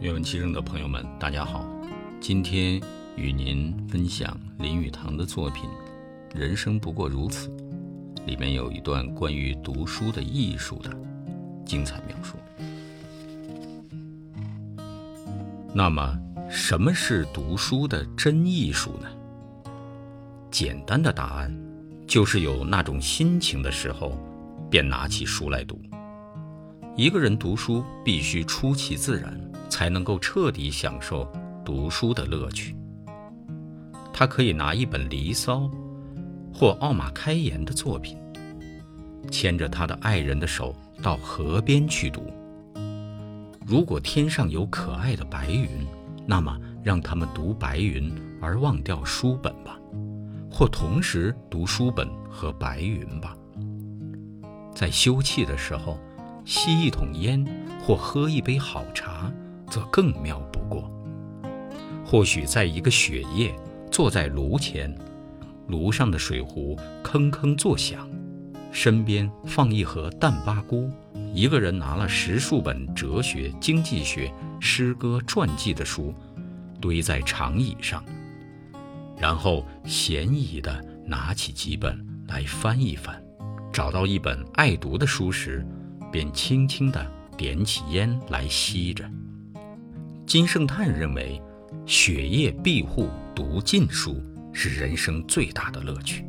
愿闻其声的朋友们，大家好，今天与您分享林语堂的作品《人生不过如此》，里面有一段关于读书的艺术的精彩描述。那么，什么是读书的真艺术呢？简单的答案，就是有那种心情的时候，便拿起书来读。一个人读书必须出其自然，才能够彻底享受读书的乐趣。他可以拿一本《离骚》或奥马开言的作品，牵着他的爱人的手到河边去读。如果天上有可爱的白云，那么让他们读白云而忘掉书本吧，或同时读书本和白云吧。在休憩的时候。吸一桶烟，或喝一杯好茶，则更妙不过。或许在一个雪夜，坐在炉前，炉上的水壶铿铿作响，身边放一盒淡巴菇，一个人拿了十数本哲学、经济学、诗歌、传记的书，堆在长椅上，然后闲逸地拿起几本来翻一翻，找到一本爱读的书时。便轻轻地点起烟来吸着。金圣叹认为，雪夜庇护读禁书是人生最大的乐趣。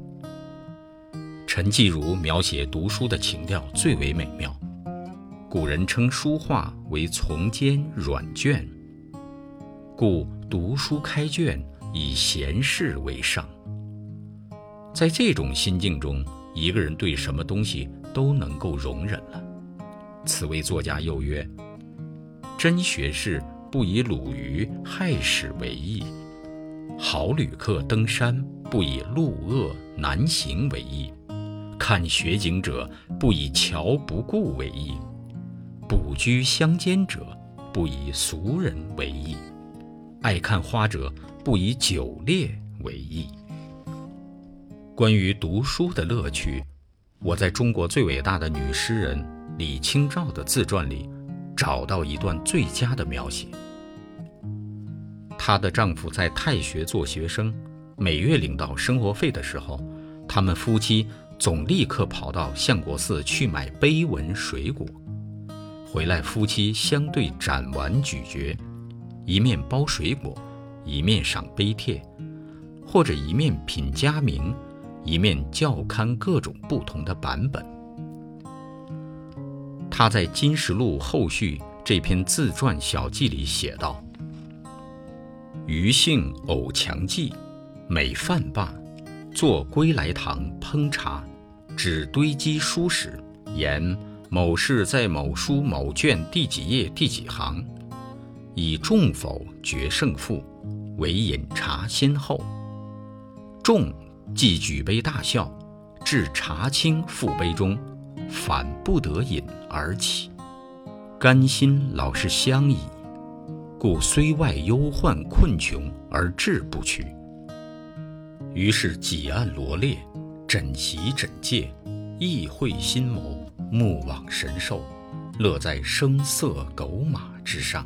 陈继儒描写读书的情调最为美妙。古人称书画为从间软卷，故读书开卷以闲事为上。在这种心境中，一个人对什么东西都能够容忍了。此位作家又曰：“真学士不以鲁豫害史为意，好旅客登山不以路恶难行为意，看雪景者不以桥不顾为意，卜居乡间者不以俗人为意，爱看花者不以酒猎为意。”关于读书的乐趣，我在中国最伟大的女诗人。李清照的自传里，找到一段最佳的描写。她的丈夫在太学做学生，每月领到生活费的时候，他们夫妻总立刻跑到相国寺去买碑文水果，回来夫妻相对斩完咀嚼，一面包水果，一面赏碑帖，或者一面品佳茗，一面校勘各种不同的版本。他在《金石录后序》这篇自传小记里写道：“余姓偶强记，每饭罢，坐归来堂烹茶，只堆积书史，言某事在某书某卷第几页第几行，以中否决胜负，为饮茶先后。众即举杯大笑，至茶清覆杯中。”反不得饮而起，甘心老是相倚，故虽外忧患困穷而志不屈。于是几案罗列，枕席枕藉，意会心谋，目往神兽，乐在声色狗马之上。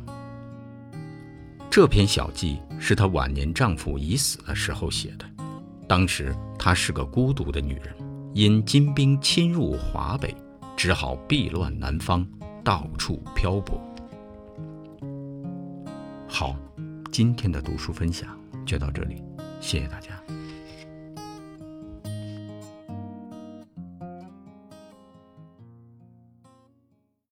这篇小记是她晚年丈夫已死的时候写的，当时她是个孤独的女人。因金兵侵入华北，只好避乱南方，到处漂泊。好，今天的读书分享就到这里，谢谢大家。